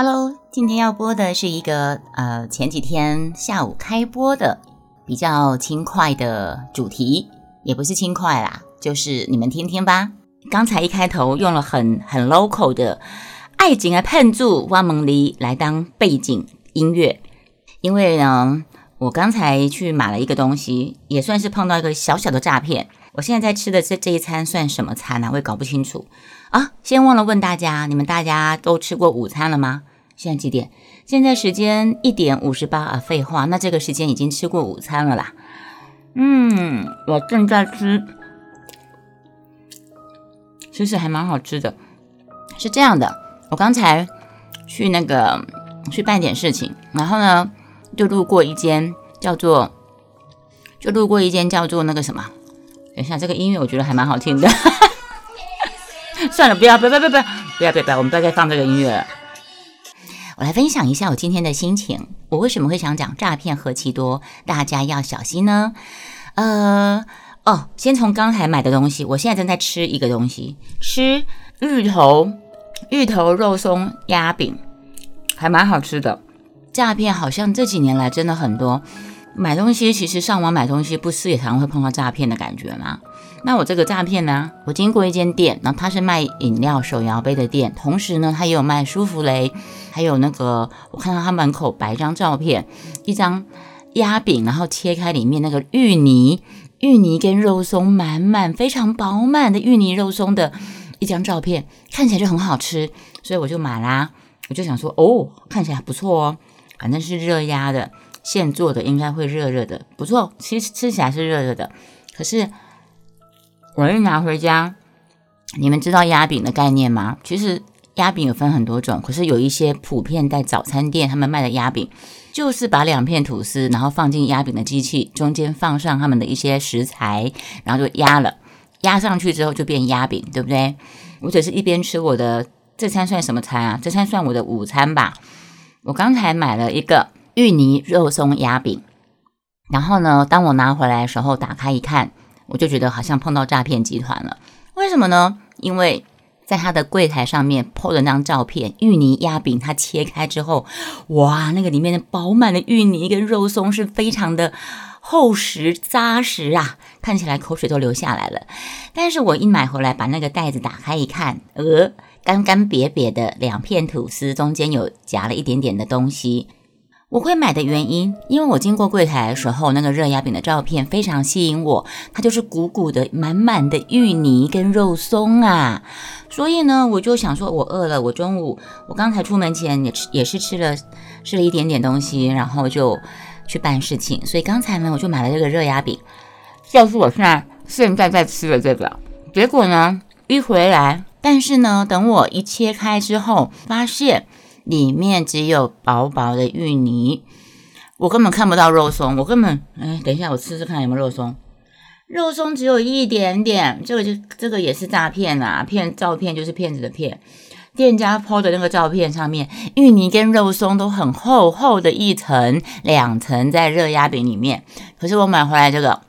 Hello，今天要播的是一个呃前几天下午开播的比较轻快的主题，也不是轻快啦，就是你们听听吧。刚才一开头用了很很 local 的爱情啊喷住汪蒙梨来当背景音乐，因为呢，我刚才去买了一个东西，也算是碰到一个小小的诈骗。我现在在吃的这这一餐算什么餐呢？我也搞不清楚啊。先忘了问大家，你们大家都吃过午餐了吗？现在几点？现在时间一点五十八啊。废话，那这个时间已经吃过午餐了啦。嗯，我正在吃，其实还蛮好吃的。是这样的，我刚才去那个去办点事情，然后呢，就路过一间叫做，就路过一间叫做那个什么。等一下，这个音乐我觉得还蛮好听的。算了，不要，不要，不要，不要，不要，不要，我们不要再放这个音乐了。我来分享一下我今天的心情。我为什么会想讲诈骗何其多，大家要小心呢？呃，哦，先从刚才买的东西，我现在正在吃一个东西，吃芋头芋头肉松鸭饼，还蛮好吃的。诈骗好像这几年来真的很多。买东西其实上网买东西不是也常会碰到诈骗的感觉吗？那我这个诈骗呢？我经过一间店，然后它是卖饮料手摇杯的店，同时呢，它也有卖舒芙蕾，还有那个我看到它门口摆一张照片，一张鸭饼，然后切开里面那个芋泥，芋泥跟肉松满满，非常饱满的芋泥肉松的一张照片，看起来就很好吃，所以我就买啦。我就想说，哦，看起来不错哦，反正是热压的。现做的应该会热热的，不错，其实吃起来是热热的。可是我一拿回家，你们知道压饼的概念吗？其实压饼有分很多种，可是有一些普遍在早餐店他们卖的压饼，就是把两片吐司，然后放进压饼的机器，中间放上他们的一些食材，然后就压了，压上去之后就变压饼，对不对？我只是一边吃我的这餐算什么餐啊？这餐算我的午餐吧。我刚才买了一个。芋泥肉松压饼，然后呢？当我拿回来的时候，打开一看，我就觉得好像碰到诈骗集团了。为什么呢？因为在他的柜台上面 PO 的那张照片，芋泥鸭饼，它切开之后，哇，那个里面的饱满的芋泥跟肉松是非常的厚实扎实啊，看起来口水都流下来了。但是我一买回来，把那个袋子打开一看，呃，干干瘪瘪的两片吐司，中间有夹了一点点的东西。我会买的原因，因为我经过柜台的时候，那个热压饼的照片非常吸引我，它就是鼓鼓的、满满的芋泥跟肉松啊，所以呢，我就想说，我饿了，我中午我刚才出门前也吃也是吃了吃了一点点东西，然后就去办事情，所以刚才呢，我就买了这个热压饼，就是我现在现在在吃的这个，结果呢，一回来，但是呢，等我一切开之后，发现。里面只有薄薄的芋泥，我根本看不到肉松，我根本哎，等一下我吃吃看有没有肉松，肉松只有一点点，这个就这个也是诈骗啊，骗照片就是骗子的骗，店家 PO 的那个照片上面，芋泥跟肉松都很厚厚的一层两层在热压饼里面，可是我买回来这个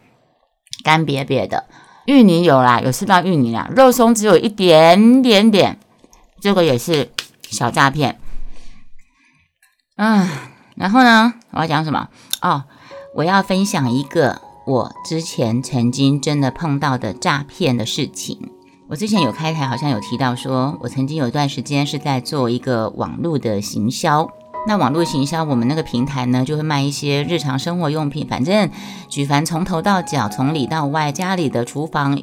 干瘪瘪的，芋泥有啦，有吃到芋泥啦，肉松只有一点点点，这个也是小诈骗。啊，然后呢？我要讲什么？哦，我要分享一个我之前曾经真的碰到的诈骗的事情。我之前有开台，好像有提到说，我曾经有一段时间是在做一个网络的行销。那网络行销，我们那个平台呢，就会卖一些日常生活用品，反正举凡从头到脚，从里到外，家里的厨房、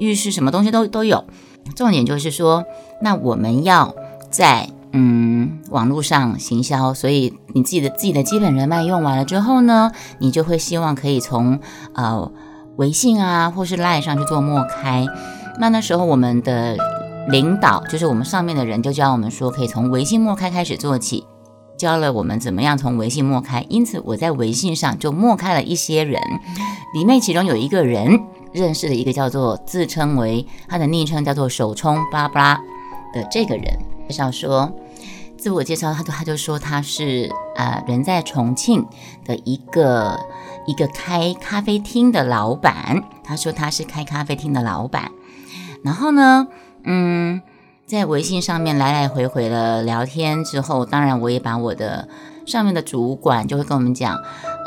浴室，什么东西都都有。重点就是说，那我们要在。嗯，网络上行销，所以你自己的自己的基本人脉用完了之后呢，你就会希望可以从呃微信啊或是 Line 上去做陌开。那那时候我们的领导，就是我们上面的人，就教我们说可以从微信陌开开始做起，教了我们怎么样从微信陌开。因此我在微信上就默开了一些人，里面其中有一个人认识了一个叫做自称为他的昵称叫做手冲巴拉巴拉的这个人，介绍说。自我介绍，他就他就说他是呃人在重庆的一个一个开咖啡厅的老板。他说他是开咖啡厅的老板。然后呢，嗯，在微信上面来来回回的聊天之后，当然我也把我的上面的主管就会跟我们讲，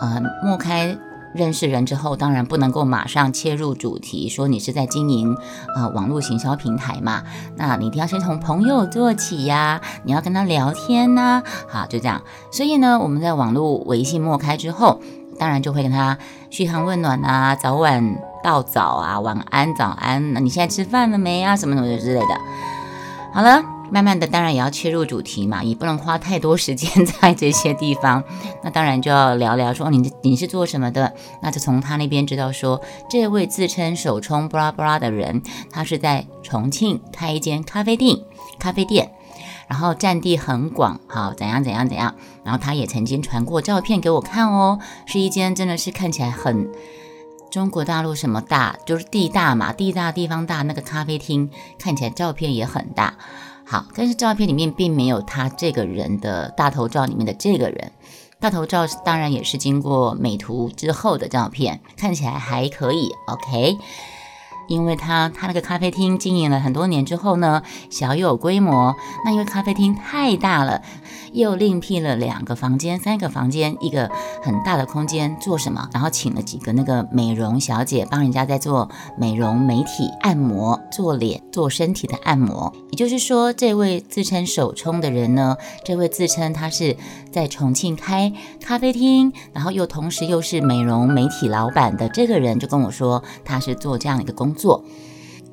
呃，莫开。认识人之后，当然不能够马上切入主题，说你是在经营呃网络行销平台嘛？那你一定要先从朋友做起呀，你要跟他聊天呐，好，就这样。所以呢，我们在网络微信默开之后，当然就会跟他嘘寒问暖啊，早晚道早啊，晚安早安，那你现在吃饭了没啊？什么什么之类的。好了。慢慢的，当然也要切入主题嘛，也不能花太多时间在这些地方。那当然就要聊聊说，你你是做什么的？那就从他那边知道说，这位自称手冲布拉布拉的人，他是在重庆开一间咖啡店，咖啡店，然后占地很广，好怎样怎样怎样。然后他也曾经传过照片给我看哦，是一间真的是看起来很中国大陆什么大，就是地大嘛，地大地方大，那个咖啡厅看起来照片也很大。好，但是照片里面并没有他这个人的大头照里面的这个人，大头照当然也是经过美图之后的照片，看起来还可以，OK。因为他他那个咖啡厅经营了很多年之后呢，小有规模。那因为咖啡厅太大了，又另辟了两个房间、三个房间，一个很大的空间做什么？然后请了几个那个美容小姐帮人家在做美容、美体按摩、做脸、做身体的按摩。也就是说，这位自称手冲的人呢，这位自称他是在重庆开咖啡厅，然后又同时又是美容美体老板的这个人，就跟我说他是做这样一个工。做，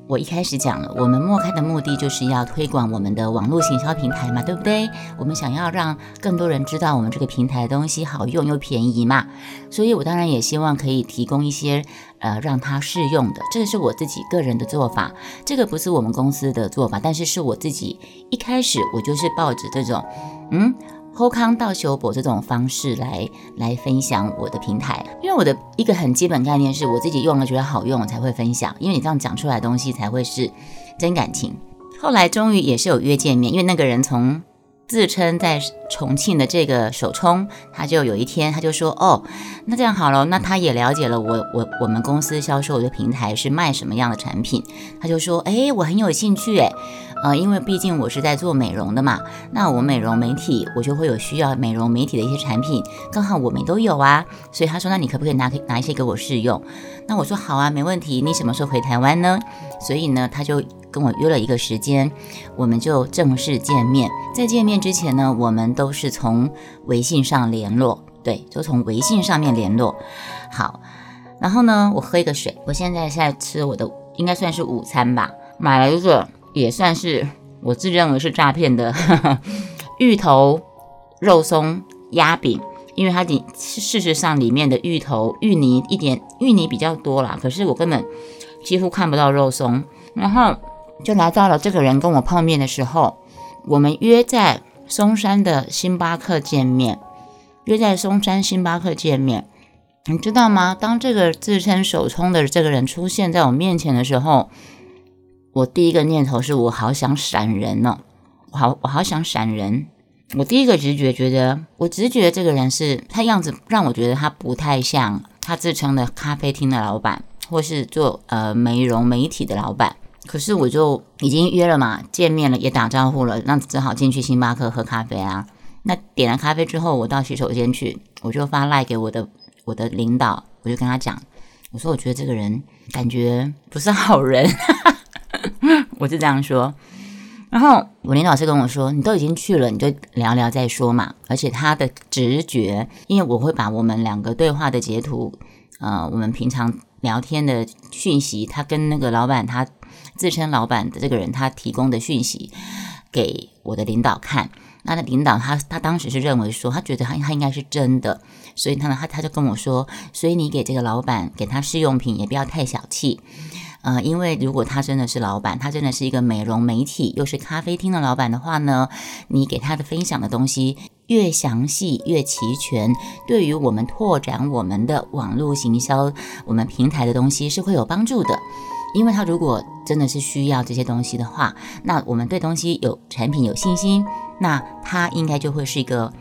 我一开始讲了，我们默开的目的就是要推广我们的网络行销平台嘛，对不对？我们想要让更多人知道我们这个平台的东西好用又便宜嘛，所以我当然也希望可以提供一些呃让他试用的，这个是我自己个人的做法，这个不是我们公司的做法，但是是我自己一开始我就是抱着这种，嗯。后康到修博这种方式来来分享我的平台，因为我的一个很基本概念是我自己用了觉得好用才会分享，因为你这样讲出来的东西才会是真感情。后来终于也是有约见面，因为那个人从自称在重庆的这个手冲，他就有一天他就说哦，那这样好了，那他也了解了我我我们公司销售的平台是卖什么样的产品，他就说哎，我很有兴趣哎。呃，因为毕竟我是在做美容的嘛，那我美容媒体我就会有需要美容媒体的一些产品，刚好我们都有啊，所以他说，那你可不可以拿拿一些给我试用？那我说好啊，没问题。你什么时候回台湾呢？所以呢，他就跟我约了一个时间，我们就正式见面。在见面之前呢，我们都是从微信上联络，对，就从微信上面联络。好，然后呢，我喝一个水，我现在在吃我的应该算是午餐吧，买了一个。也算是我自认为是诈骗的 芋头肉松鸭饼，因为它里事实上里面的芋头芋泥一点芋泥比较多啦，可是我根本几乎看不到肉松。然后就来到了这个人跟我碰面的时候，我们约在松山的星巴克见面，约在松山星巴克见面。你知道吗？当这个自称手冲的这个人出现在我面前的时候。我第一个念头是我好想闪人呢，我好我好想闪人。我第一个直觉觉得，我直觉这个人是他样子让我觉得他不太像他自称的咖啡厅的老板，或是做呃美容媒体的老板。可是我就已经约了嘛，见面了也打招呼了，那只好进去星巴克喝咖啡啊。那点了咖啡之后，我到洗手间去，我就发赖给我的我的领导，我就跟他讲，我说我觉得这个人感觉不是好人。我是这样说，然后我林老师跟我说：“你都已经去了，你就聊聊再说嘛。”而且他的直觉，因为我会把我们两个对话的截图，呃，我们平常聊天的讯息，他跟那个老板，他自称老板的这个人，他提供的讯息给我的领导看。那的领导他他当时是认为说，他觉得他他应该是真的，所以他呢他他就跟我说：“所以你给这个老板给他试用品，也不要太小气。”呃，因为如果他真的是老板，他真的是一个美容媒体，又是咖啡厅的老板的话呢，你给他的分享的东西越详细越齐全，对于我们拓展我们的网络行销、我们平台的东西是会有帮助的。因为他如果真的是需要这些东西的话，那我们对东西有产品有信心，那他应该就会是一个，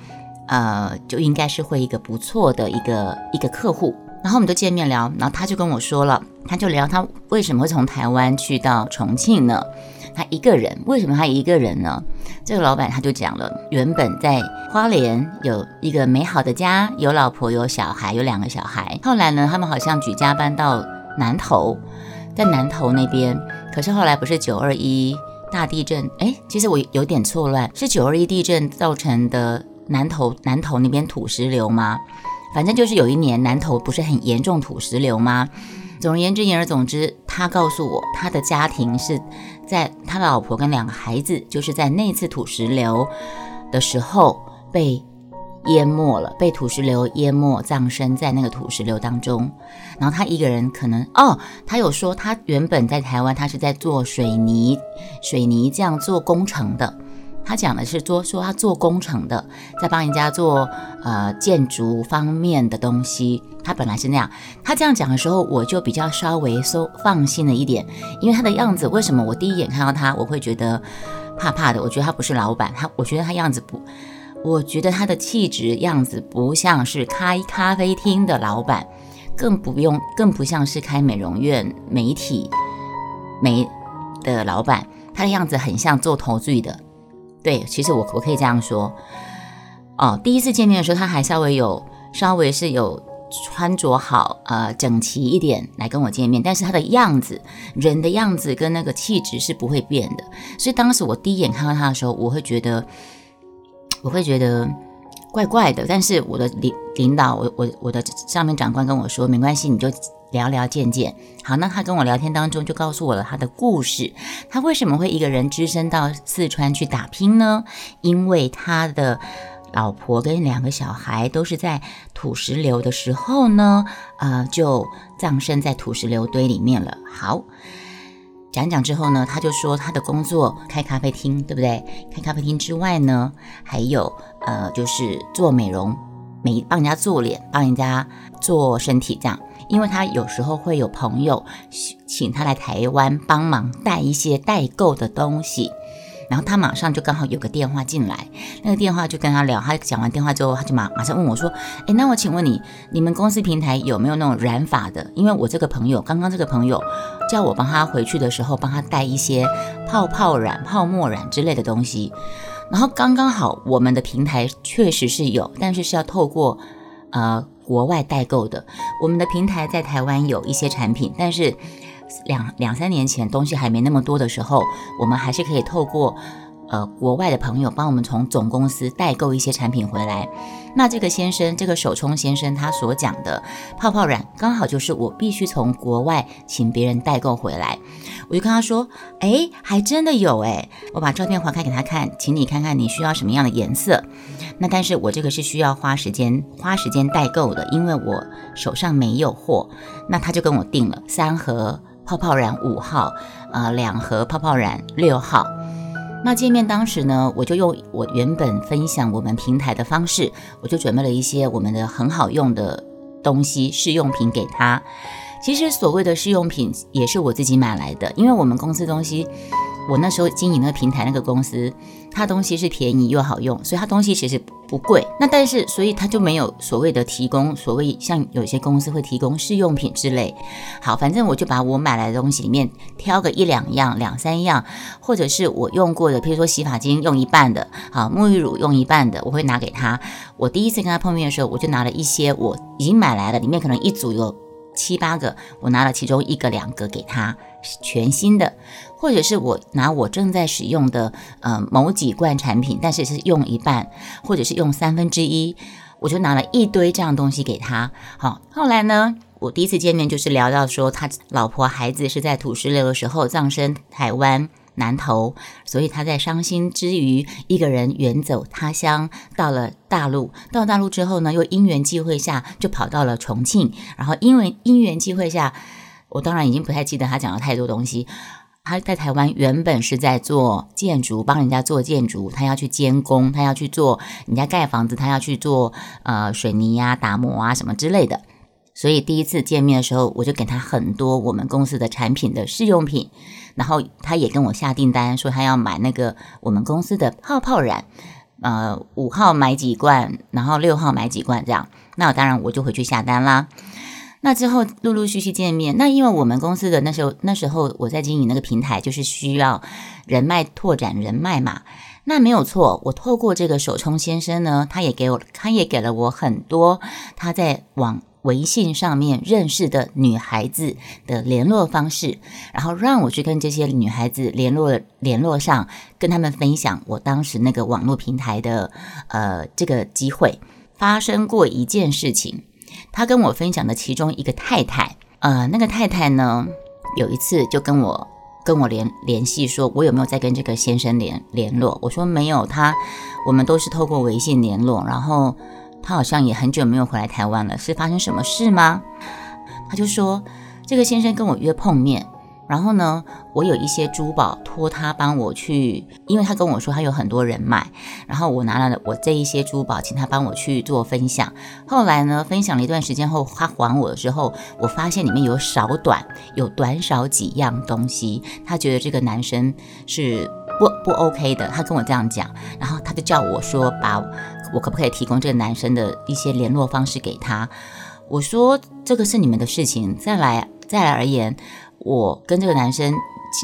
呃，就应该是会一个不错的一个一个客户。然后我们就见面聊，然后他就跟我说了，他就聊他为什么会从台湾去到重庆呢？他一个人，为什么他一个人呢？这个老板他就讲了，原本在花莲有一个美好的家，有老婆有小孩，有两个小孩。后来呢，他们好像举家搬到南投，在南投那边。可是后来不是九二一大地震？哎，其实我有点错乱，是九二一地震造成的南投南投那边土石流吗？反正就是有一年南投不是很严重土石流吗？总而言之，言而总之，他告诉我，他的家庭是在他的老婆跟两个孩子，就是在那次土石流的时候被淹没了，被土石流淹没，葬身在那个土石流当中。然后他一个人可能哦，他有说他原本在台湾，他是在做水泥、水泥这样做工程的。他讲的是做说他做工程的，在帮人家做呃建筑方面的东西。他本来是那样，他这样讲的时候，我就比较稍微收放心了一点，因为他的样子，为什么我第一眼看到他，我会觉得怕怕的？我觉得他不是老板，他我觉得他样子不，我觉得他的气质样子不像是开咖啡厅的老板，更不用更不像是开美容院媒体美的老板，他的样子很像做投资的。对，其实我我可以这样说，哦，第一次见面的时候，他还稍微有稍微是有穿着好，呃，整齐一点来跟我见面，但是他的样子，人的样子跟那个气质是不会变的。所以当时我第一眼看到他的时候，我会觉得，我会觉得怪怪的。但是我的领领导，我我我的上面长官跟我说，没关系，你就。聊聊见见，好，那他跟我聊天当中就告诉我了他的故事。他为什么会一个人只身到四川去打拼呢？因为他的老婆跟两个小孩都是在土石流的时候呢，呃，就葬身在土石流堆里面了。好，讲讲之后呢，他就说他的工作开咖啡厅，对不对？开咖啡厅之外呢，还有呃，就是做美容，美帮人家做脸，帮人家做身体这样。因为他有时候会有朋友请他来台湾帮忙带一些代购的东西，然后他马上就刚好有个电话进来，那个电话就跟他聊，他讲完电话之后，他就马马上问我说：“哎，那我请问你，你们公司平台有没有那种染发的？因为我这个朋友，刚刚这个朋友叫我帮他回去的时候帮他带一些泡泡染、泡沫染之类的东西，然后刚刚好我们的平台确实是有，但是是要透过呃。”国外代购的，我们的平台在台湾有一些产品，但是两两三年前东西还没那么多的时候，我们还是可以透过。呃，国外的朋友帮我们从总公司代购一些产品回来。那这个先生，这个手冲先生，他所讲的泡泡染，刚好就是我必须从国外请别人代购回来。我就跟他说，哎，还真的有哎，我把照片划开给他看，请你看看你需要什么样的颜色。那但是我这个是需要花时间花时间代购的，因为我手上没有货。那他就跟我订了三盒泡泡染五号，呃，两盒泡泡染六号。那见面当时呢，我就用我原本分享我们平台的方式，我就准备了一些我们的很好用的东西试用品给他。其实所谓的试用品也是我自己买来的，因为我们公司东西。我那时候经营那个平台那个公司，它东西是便宜又好用，所以它东西其实不贵。那但是，所以它就没有所谓的提供所谓像有些公司会提供试用品之类。好，反正我就把我买来的东西里面挑个一两样、两三样，或者是我用过的，比如说洗发精用一半的，好，沐浴乳用一半的，我会拿给他。我第一次跟他碰面的时候，我就拿了一些我已经买来的，里面可能一组有七八个，我拿了其中一个、两个给他，全新的。或者是我拿我正在使用的呃某几罐产品，但是是用一半，或者是用三分之一，我就拿了一堆这样东西给他。好，后来呢，我第一次见面就是聊到说，他老婆孩子是在土石流的时候葬身台湾南投，所以他在伤心之余，一个人远走他乡，到了大陆。到大陆之后呢，又因缘际会下就跑到了重庆，然后因为因缘际会下，我当然已经不太记得他讲了太多东西。他在台湾原本是在做建筑，帮人家做建筑，他要去监工，他要去做人家盖房子，他要去做呃水泥呀、打磨啊什么之类的。所以第一次见面的时候，我就给他很多我们公司的产品的试用品，然后他也跟我下订单，说他要买那个我们公司的泡泡染，呃五号买几罐，然后六号买几罐这样。那当然我就回去下单啦。那之后陆陆续续见面，那因为我们公司的那时候那时候我在经营那个平台，就是需要人脉拓展人脉嘛。那没有错，我透过这个手冲先生呢，他也给我，他也给了我很多他在网微信上面认识的女孩子的联络方式，然后让我去跟这些女孩子联络联络上，跟他们分享我当时那个网络平台的呃这个机会发生过一件事情。他跟我分享的其中一个太太，呃，那个太太呢，有一次就跟我跟我联联系，说我有没有在跟这个先生联联络？我说没有，他我们都是透过微信联络，然后他好像也很久没有回来台湾了，是发生什么事吗？他就说这个先生跟我约碰面。然后呢，我有一些珠宝托他帮我去，因为他跟我说他有很多人脉，然后我拿了我这一些珠宝，请他帮我去做分享。后来呢，分享了一段时间后，他还我的时候，我发现里面有少短，有短少几样东西。他觉得这个男生是不不 OK 的，他跟我这样讲，然后他就叫我说，把我可不可以提供这个男生的一些联络方式给他？我说这个是你们的事情。再来再来而言。我跟这个男生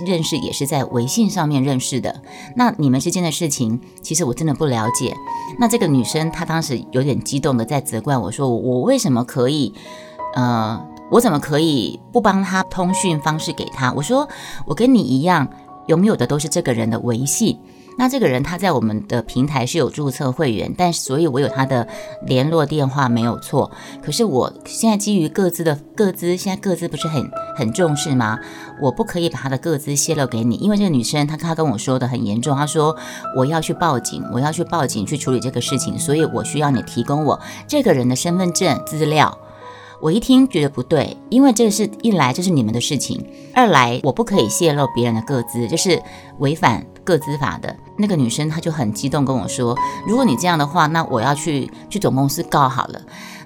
认识也是在微信上面认识的。那你们之间的事情，其实我真的不了解。那这个女生她当时有点激动的在责怪我说：“我为什么可以？呃，我怎么可以不帮他通讯方式给他？”我说：“我跟你一样，拥有的都是这个人的微信。”那这个人他在我们的平台是有注册会员，但所以我有他的联络电话没有错。可是我现在基于各自的各自，现在各自不是很很重视吗？我不可以把他的各自泄露给你，因为这个女生她她跟我说的很严重，她说我要去报警，我要去报警去处理这个事情，所以我需要你提供我这个人的身份证资料。我一听觉得不对，因为这个是一来就是你们的事情，二来我不可以泄露别人的个资，就是违反个资法的。那个女生她就很激动跟我说：“如果你这样的话，那我要去去总公司告好了。”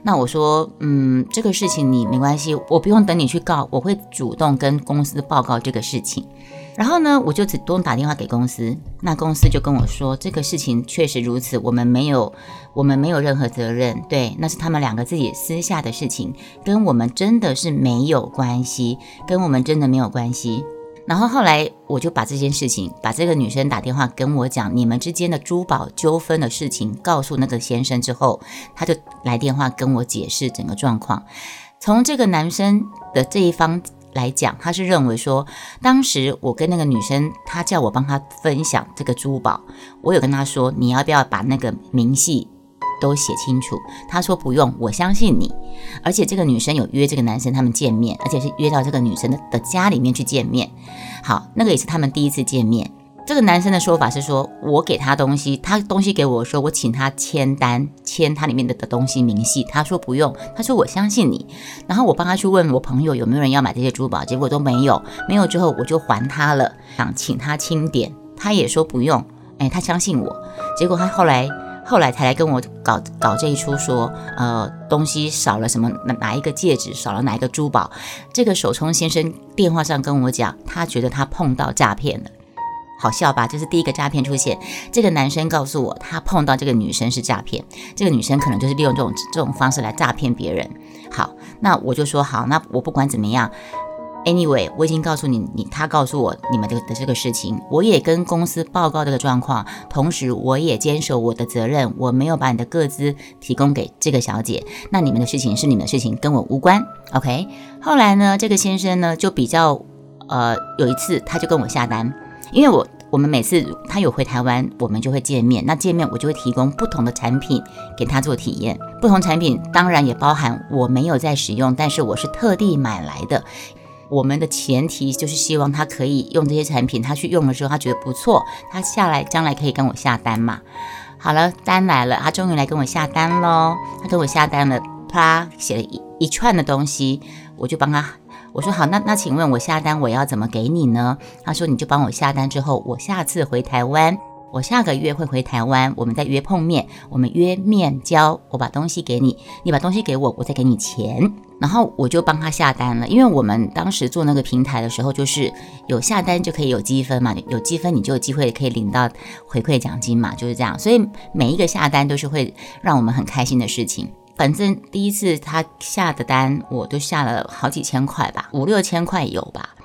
那我说：“嗯，这个事情你没关系，我不用等你去告，我会主动跟公司报告这个事情。”然后呢，我就主动打电话给公司，那公司就跟我说，这个事情确实如此，我们没有，我们没有任何责任，对，那是他们两个自己私下的事情，跟我们真的是没有关系，跟我们真的没有关系。然后后来我就把这件事情，把这个女生打电话跟我讲你们之间的珠宝纠纷的事情告诉那个先生之后，他就来电话跟我解释整个状况，从这个男生的这一方。来讲，他是认为说，当时我跟那个女生，他叫我帮他分享这个珠宝，我有跟他说，你要不要把那个明细都写清楚？他说不用，我相信你。而且这个女生有约这个男生他们见面，而且是约到这个女生的的家里面去见面。好，那个也是他们第一次见面。这个男生的说法是说，我给他东西，他东西给我说，我请他签单，签他里面的的东西明细。他说不用，他说我相信你。然后我帮他去问我朋友有没有人要买这些珠宝，结果都没有。没有之后我就还他了，想请他清点，他也说不用。哎，他相信我。结果他后来后来才来跟我搞搞这一出，说呃东西少了什么哪哪一个戒指少了哪一个珠宝。这个手冲先生电话上跟我讲，他觉得他碰到诈骗了。好笑吧？就是第一个诈骗出现，这个男生告诉我，他碰到这个女生是诈骗，这个女生可能就是利用这种这种方式来诈骗别人。好，那我就说好，那我不管怎么样，anyway，我已经告诉你，你他告诉我你们的的这个事情，我也跟公司报告这个状况，同时我也坚守我的责任，我没有把你的个资提供给这个小姐，那你们的事情是你们的事情，跟我无关。OK，后来呢，这个先生呢就比较呃，有一次他就跟我下单。因为我我们每次他有回台湾，我们就会见面。那见面我就会提供不同的产品给他做体验。不同产品当然也包含我没有在使用，但是我是特地买来的。我们的前提就是希望他可以用这些产品，他去用的时候他觉得不错，他下来将来可以跟我下单嘛。好了，单来了，他终于来跟我下单喽。他跟我下单了，啪写了一一串的东西，我就帮他。我说好，那那请问我下单我要怎么给你呢？他说你就帮我下单之后，我下次回台湾，我下个月会回台湾，我们再约碰面，我们约面交，我把东西给你，你把东西给我，我再给你钱，然后我就帮他下单了。因为我们当时做那个平台的时候，就是有下单就可以有积分嘛，有积分你就有机会可以领到回馈奖金嘛，就是这样。所以每一个下单都是会让我们很开心的事情。反正第一次他下的单，我都下了好几千块吧，五六千块有吧。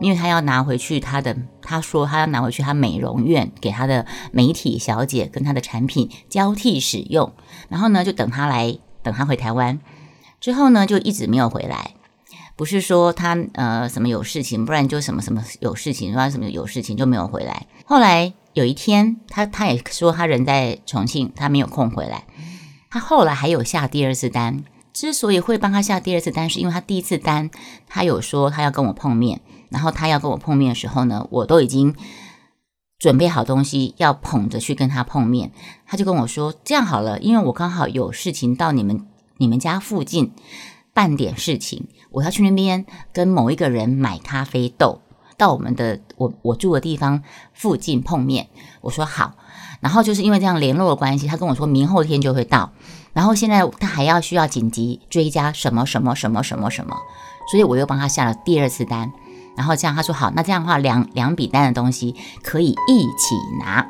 因为他要拿回去他的，他说他要拿回去他美容院给他的媒体小姐跟他的产品交替使用，然后呢就等他来，等他回台湾之后呢就一直没有回来。不是说他呃什么有事情，不然就什么什么有事情，说什么有事情就没有回来。后来有一天，他他也说他人在重庆，他没有空回来。他后来还有下第二次单，之所以会帮他下第二次单，是因为他第一次单他有说他要跟我碰面，然后他要跟我碰面的时候呢，我都已经准备好东西要捧着去跟他碰面。他就跟我说这样好了，因为我刚好有事情到你们你们家附近办点事情。我要去那边跟某一个人买咖啡豆，到我们的我我住的地方附近碰面。我说好，然后就是因为这样联络的关系，他跟我说明后天就会到。然后现在他还要需要紧急追加什么什么什么什么什么，所以我又帮他下了第二次单。然后这样他说好，那这样的话两两笔单的东西可以一起拿，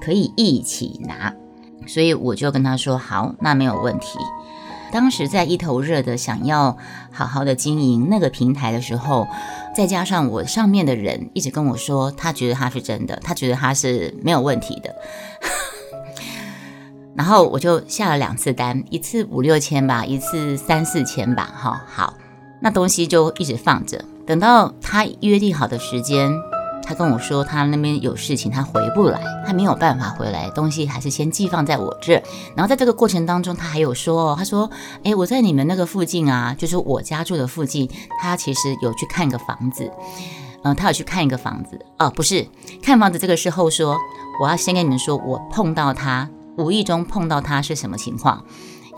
可以一起拿。所以我就跟他说好，那没有问题。当时在一头热的想要好好的经营那个平台的时候，再加上我上面的人一直跟我说，他觉得他是真的，他觉得他是没有问题的，然后我就下了两次单，一次五六千吧，一次三四千吧，哈，好，那东西就一直放着，等到他约定好的时间。他跟我说，他那边有事情，他回不来，他没有办法回来，东西还是先寄放在我这。然后在这个过程当中，他还有说哦，他说，哎，我在你们那个附近啊，就是我家住的附近，他其实有去看一个房子，嗯，他有去看一个房子，哦，不是看房子，这个时候说，我要先跟你们说，我碰到他，无意中碰到他是什么情况。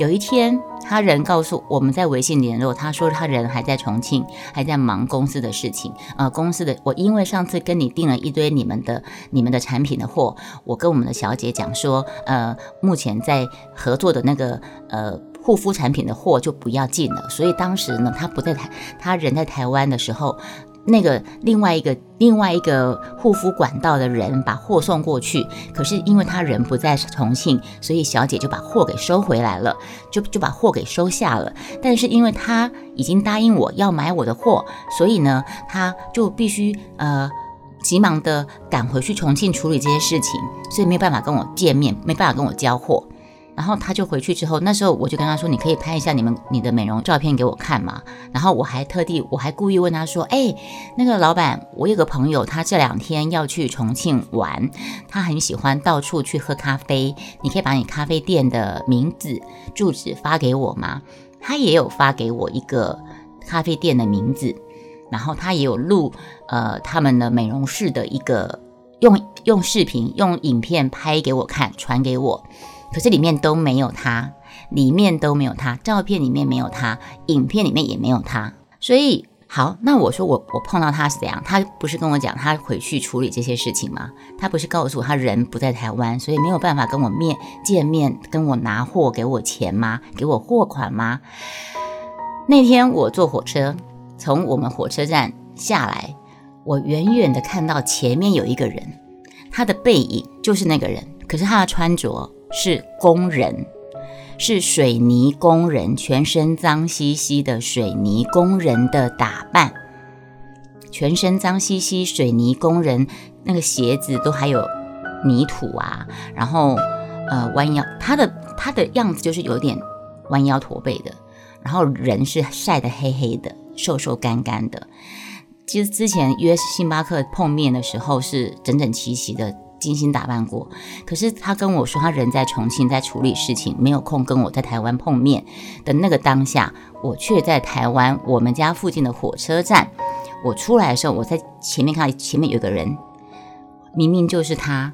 有一天，他人告诉我们在微信联络，他说他人还在重庆，还在忙公司的事情。呃，公司的我因为上次跟你订了一堆你们的你们的产品的货，我跟我们的小姐讲说，呃，目前在合作的那个呃护肤产品的货就不要进了。所以当时呢，他不在台，他人在台湾的时候。那个另外一个另外一个护肤管道的人把货送过去，可是因为他人不在重庆，所以小姐就把货给收回来了，就就把货给收下了。但是因为他已经答应我要买我的货，所以呢，他就必须呃急忙的赶回去重庆处理这些事情，所以没有办法跟我见面，没办法跟我交货。然后他就回去之后，那时候我就跟他说：“你可以拍一下你们你的美容照片给我看嘛。”然后我还特地，我还故意问他说：“哎，那个老板，我有个朋友，他这两天要去重庆玩，他很喜欢到处去喝咖啡，你可以把你咖啡店的名字、住址发给我吗？”他也有发给我一个咖啡店的名字，然后他也有录呃他们的美容室的一个用用视频、用影片拍给我看，传给我。可是里面都没有他，里面都没有他，照片里面没有他，影片里面也没有他。所以好，那我说我我碰到他是怎样？他不是跟我讲他回去处理这些事情吗？他不是告诉我他人不在台湾，所以没有办法跟我面见面，跟我拿货给我钱吗？给我货款吗？那天我坐火车从我们火车站下来，我远远的看到前面有一个人，他的背影就是那个人，可是他的穿着。是工人，是水泥工人，全身脏兮兮的水泥工人的打扮，全身脏兮兮，水泥工人那个鞋子都还有泥土啊，然后呃弯腰，他的他的样子就是有点弯腰驼背的，然后人是晒得黑黑的，瘦瘦干干的。其实之前约星巴克碰面的时候是整整齐齐的。精心打扮过，可是他跟我说他人在重庆，在处理事情，没有空跟我在台湾碰面的那个当下，我却在台湾我们家附近的火车站。我出来的时候，我在前面看到前面有个人，明明就是他，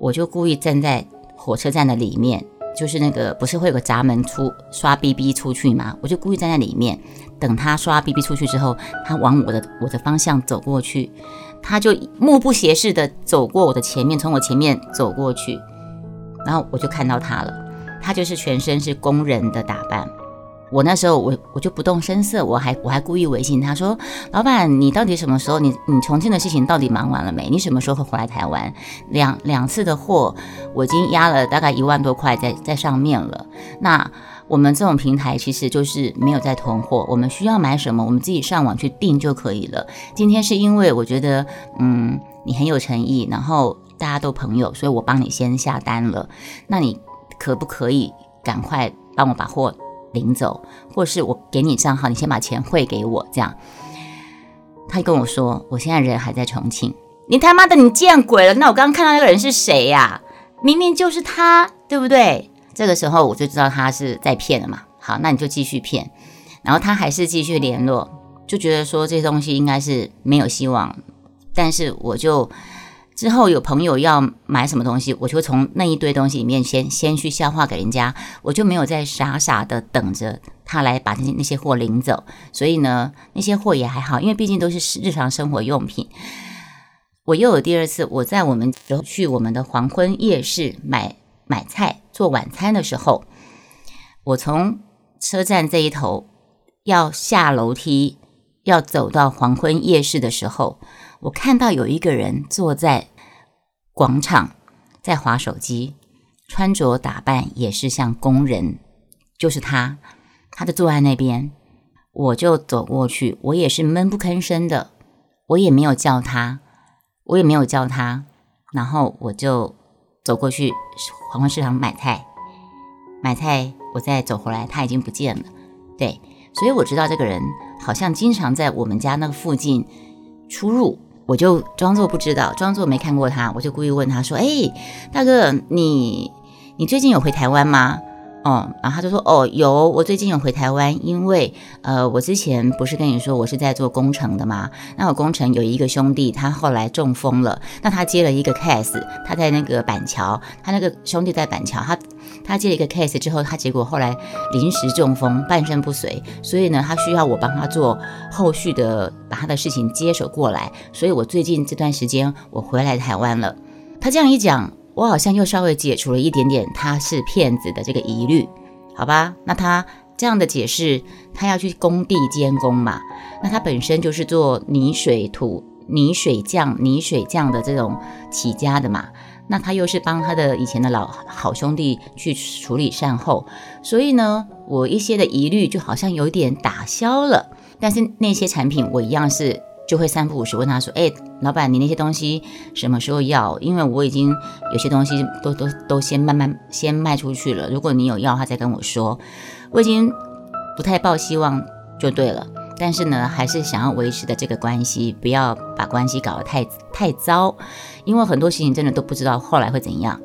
我就故意站在火车站的里面，就是那个不是会有个闸门出刷 B B 出去吗？我就故意站在里面等他刷 B B 出去之后，他往我的我的方向走过去。他就目不斜视的走过我的前面，从我前面走过去，然后我就看到他了。他就是全身是工人的打扮，我那时候我我就不动声色，我还我还故意微信他说：“老板，你到底什么时候？你你重庆的事情到底忙完了没？你什么时候会回来台湾？两两次的货我已经压了大概一万多块在在上面了。那我们这种平台其实就是没有在囤货，我们需要买什么，我们自己上网去订就可以了。今天是因为我觉得嗯你很有诚意，然后大家都朋友，所以我帮你先下单了。那你可不可以赶快帮我把货？”领走，或是我给你账号，你先把钱汇给我，这样。他跟我说，我现在人还在重庆。你他妈的，你见鬼了！那我刚刚看到那个人是谁呀？明明就是他，对不对？这个时候我就知道他是在骗了嘛。好，那你就继续骗。然后他还是继续联络，就觉得说这些东西应该是没有希望。但是我就。之后有朋友要买什么东西，我就从那一堆东西里面先先去消化给人家，我就没有再傻傻的等着他来把那些那些货领走。所以呢，那些货也还好，因为毕竟都是日常生活用品。我又有第二次，我在我们去我们的黄昏夜市买买菜做晚餐的时候，我从车站这一头要下楼梯要走到黄昏夜市的时候。我看到有一个人坐在广场，在划手机，穿着打扮也是像工人，就是他，他就坐在那边，我就走过去，我也是闷不吭声的，我也没有叫他，我也没有叫他，然后我就走过去黄昏市场买菜，买菜，我再走回来，他已经不见了，对，所以我知道这个人好像经常在我们家那个附近出入。我就装作不知道，装作没看过他，我就故意问他说：“哎，大哥，你你最近有回台湾吗？”哦，然后他就说：“哦，有，我最近有回台湾，因为呃，我之前不是跟你说我是在做工程的吗？那我工程有一个兄弟，他后来中风了，那他接了一个 case，他在那个板桥，他那个兄弟在板桥，他他接了一个 case 之后，他结果后来临时中风，半身不遂，所以呢，他需要我帮他做后续的，把他的事情接手过来，所以我最近这段时间我回来台湾了。他这样一讲。我好像又稍微解除了一点点他是骗子的这个疑虑，好吧？那他这样的解释，他要去工地监工嘛？那他本身就是做泥水土、泥水匠、泥水匠的这种起家的嘛？那他又是帮他的以前的老好兄弟去处理善后，所以呢，我一些的疑虑就好像有点打消了。但是那些产品，我一样是。就会三不五时问他说：“哎，老板，你那些东西什么时候要？因为我已经有些东西都都都先慢慢先卖出去了。如果你有要，他再跟我说。我已经不太抱希望就对了。但是呢，还是想要维持的这个关系，不要把关系搞得太太糟。因为很多事情真的都不知道后来会怎样。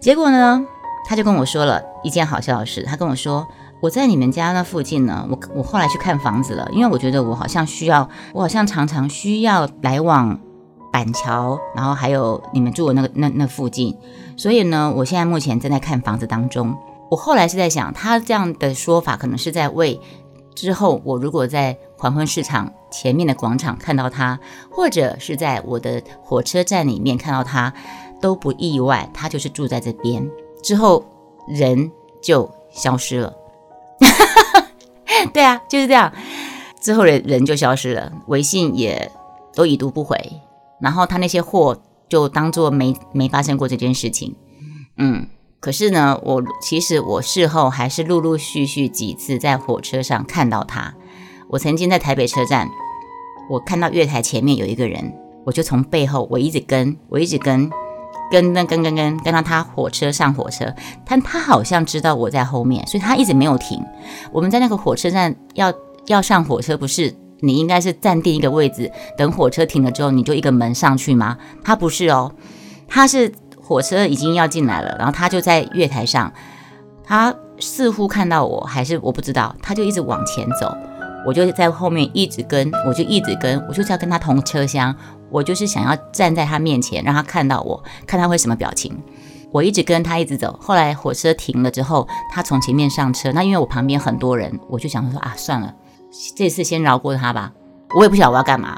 结果呢，他就跟我说了一件好笑的事。他跟我说。”我在你们家那附近呢，我我后来去看房子了，因为我觉得我好像需要，我好像常常需要来往板桥，然后还有你们住的那个那那附近，所以呢，我现在目前正在看房子当中。我后来是在想，他这样的说法可能是在为之后我如果在黄昏市场前面的广场看到他，或者是在我的火车站里面看到他，都不意外，他就是住在这边，之后人就消失了。对啊，就是这样。之后人人就消失了，微信也都已读不回，然后他那些货就当做没没发生过这件事情。嗯，可是呢，我其实我事后还是陆陆续续几次在火车上看到他。我曾经在台北车站，我看到月台前面有一个人，我就从背后我一直跟，我一直跟。跟跟跟跟跟跟到他火车上火车，但他好像知道我在后面，所以他一直没有停。我们在那个火车站要要上火车，不是你应该是暂定一个位置，等火车停了之后你就一个门上去吗？他不是哦，他是火车已经要进来了，然后他就在月台上，他似乎看到我还是我不知道，他就一直往前走，我就在后面一直跟，我就一直跟，我就是要跟他同车厢。我就是想要站在他面前，让他看到我，看他会什么表情。我一直跟他一直走，后来火车停了之后，他从前面上车。那因为我旁边很多人，我就想说啊，算了，这次先饶过他吧。我也不晓得我要干嘛，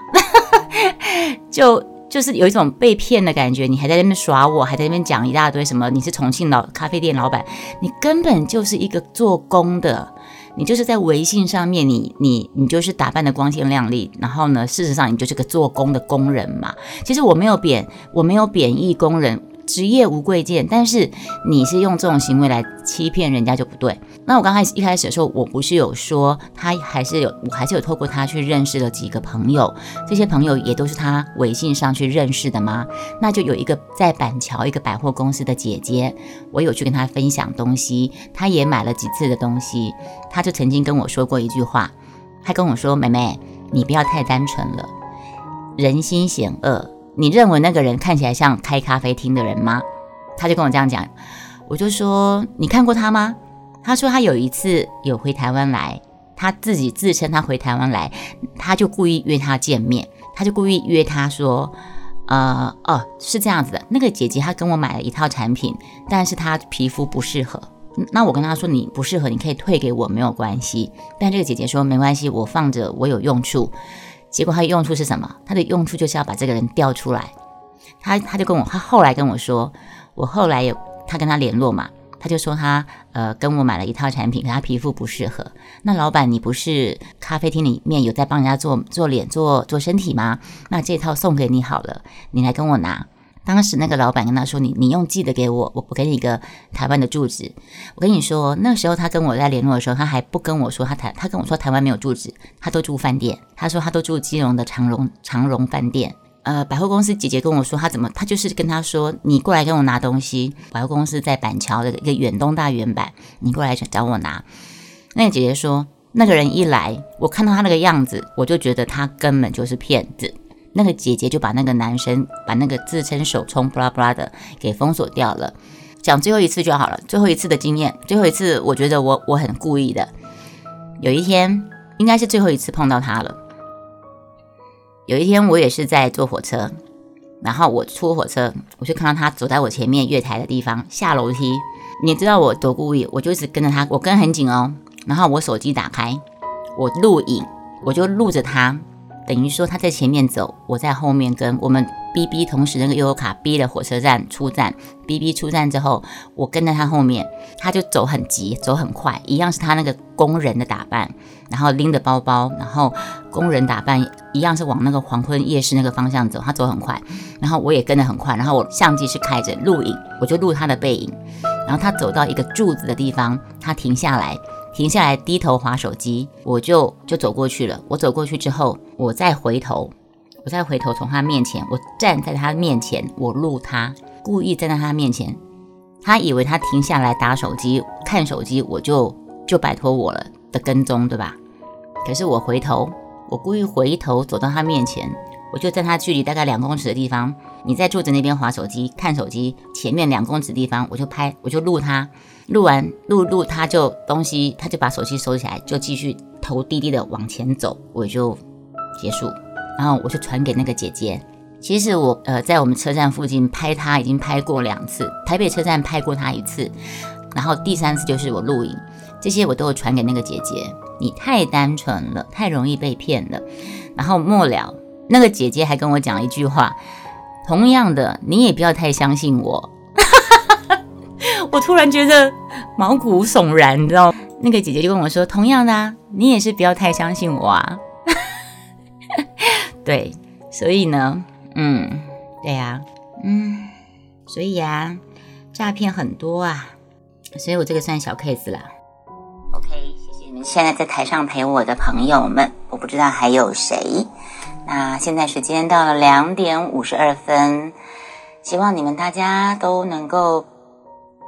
就就是有一种被骗的感觉。你还在那边耍我，还在那边讲一大堆什么，你是重庆老咖啡店老板，你根本就是一个做工的，你就是在微信上面，你你你就是打扮的光鲜亮丽，然后呢，事实上你就是个做工的工人嘛。其实我没有贬，我没有贬义工人。职业无贵贱，但是你是用这种行为来欺骗人家就不对。那我刚开始一开始的时候，我不是有说他还是有，我还是有透过他去认识了几个朋友，这些朋友也都是他微信上去认识的吗？那就有一个在板桥一个百货公司的姐姐，我有去跟她分享东西，她也买了几次的东西，她就曾经跟我说过一句话，她跟我说：“妹妹，你不要太单纯了，人心险恶。”你认为那个人看起来像开咖啡厅的人吗？他就跟我这样讲，我就说你看过他吗？他说他有一次有回台湾来，他自己自称他回台湾来，他就故意约他见面，他就故意约他说，呃哦是这样子的，那个姐姐她跟我买了一套产品，但是她皮肤不适合，那我跟她说你不适合，你可以退给我没有关系，但这个姐姐说没关系，我放着我有用处。结果他的用处是什么？他的用处就是要把这个人调出来。他他就跟我，他后来跟我说，我后来有他跟他联络嘛，他就说他呃跟我买了一套产品，他皮肤不适合。那老板，你不是咖啡厅里面有在帮人家做做脸做做身体吗？那这套送给你好了，你来跟我拿。当时那个老板跟他说：“你你用寄的给我，我我给你一个台湾的住址。”我跟你说，那时候他跟我在联络的时候，他还不跟我说他台，他跟我说台湾没有住址，他都住饭店。他说他都住基隆的长荣长荣饭店。呃，百货公司姐姐跟我说，他怎么他就是跟他说：“你过来跟我拿东西。”百货公司在板桥的一个远东大圆板，你过来找我拿。那个姐姐说，那个人一来，我看到他那个样子，我就觉得他根本就是骗子。那个姐姐就把那个男生把那个自称手冲布拉布拉的给封锁掉了。讲最后一次就好了，最后一次的经验，最后一次我觉得我我很故意的。有一天应该是最后一次碰到他了。有一天我也是在坐火车，然后我出火车，我就看到他走在我前面月台的地方下楼梯。你知道我多故意，我就一直跟着他，我跟很紧哦。然后我手机打开，我录影，我就录着他。等于说他在前面走，我在后面跟我们 B B 同时那个悠游卡 B 的火车站出站，B B 出站之后，我跟在他后面，他就走很急，走很快，一样是他那个工人的打扮，然后拎着包包，然后工人打扮一样是往那个黄昏夜市那个方向走，他走很快，然后我也跟得很快，然后我相机是开着录影，我就录他的背影，然后他走到一个柱子的地方，他停下来。停下来，低头划手机，我就就走过去了。我走过去之后，我再回头，我再回头从他面前，我站在他面前，我录他，故意站在他面前。他以为他停下来打手机看手机，我就就摆脱我了的跟踪，对吧？可是我回头，我故意回头走到他面前，我就在他距离大概两公尺的地方，你在柱子那边划手机看手机，前面两公尺地方，我就拍，我就录他。录完录录，他就东西，他就把手机收起来，就继续头低低的往前走，我就结束。然后我就传给那个姐姐。其实我呃在我们车站附近拍他已经拍过两次，台北车站拍过他一次，然后第三次就是我录影，这些我都有传给那个姐姐。你太单纯了，太容易被骗了。然后末了，那个姐姐还跟我讲一句话，同样的，你也不要太相信我。我突然觉得毛骨悚然，你知道？那个姐姐就跟我说：“同样的啊，你也是不要太相信我啊。”对，所以呢，嗯，对呀，嗯，所以呀，诈骗很多啊，所以我这个算小 case 了。OK，谢谢你们现在在台上陪我的朋友们，我不知道还有谁。那现在时间到了两点五十二分，希望你们大家都能够。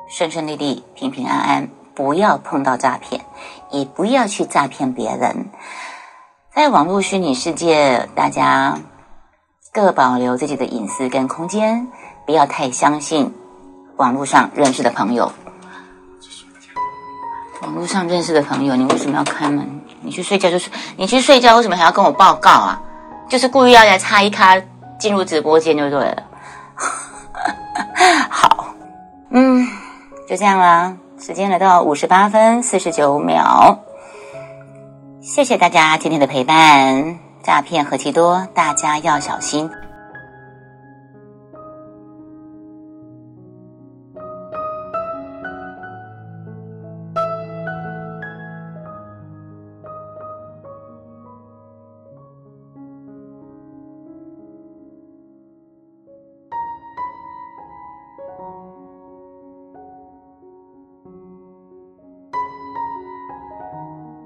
顺顺利利、平平安安，不要碰到诈骗，也不要去诈骗别人。在网络虚拟世界，大家各保留自己的隐私跟空间，不要太相信网络上认识的朋友。网络上认识的朋友，你为什么要开门？你去睡觉就是你去睡觉，为什么还要跟我报告啊？就是故意要来插一卡进入直播间就对了。好，嗯。就这样啦，时间来到五十八分四十九秒，谢谢大家今天的陪伴。诈骗何其多，大家要小心。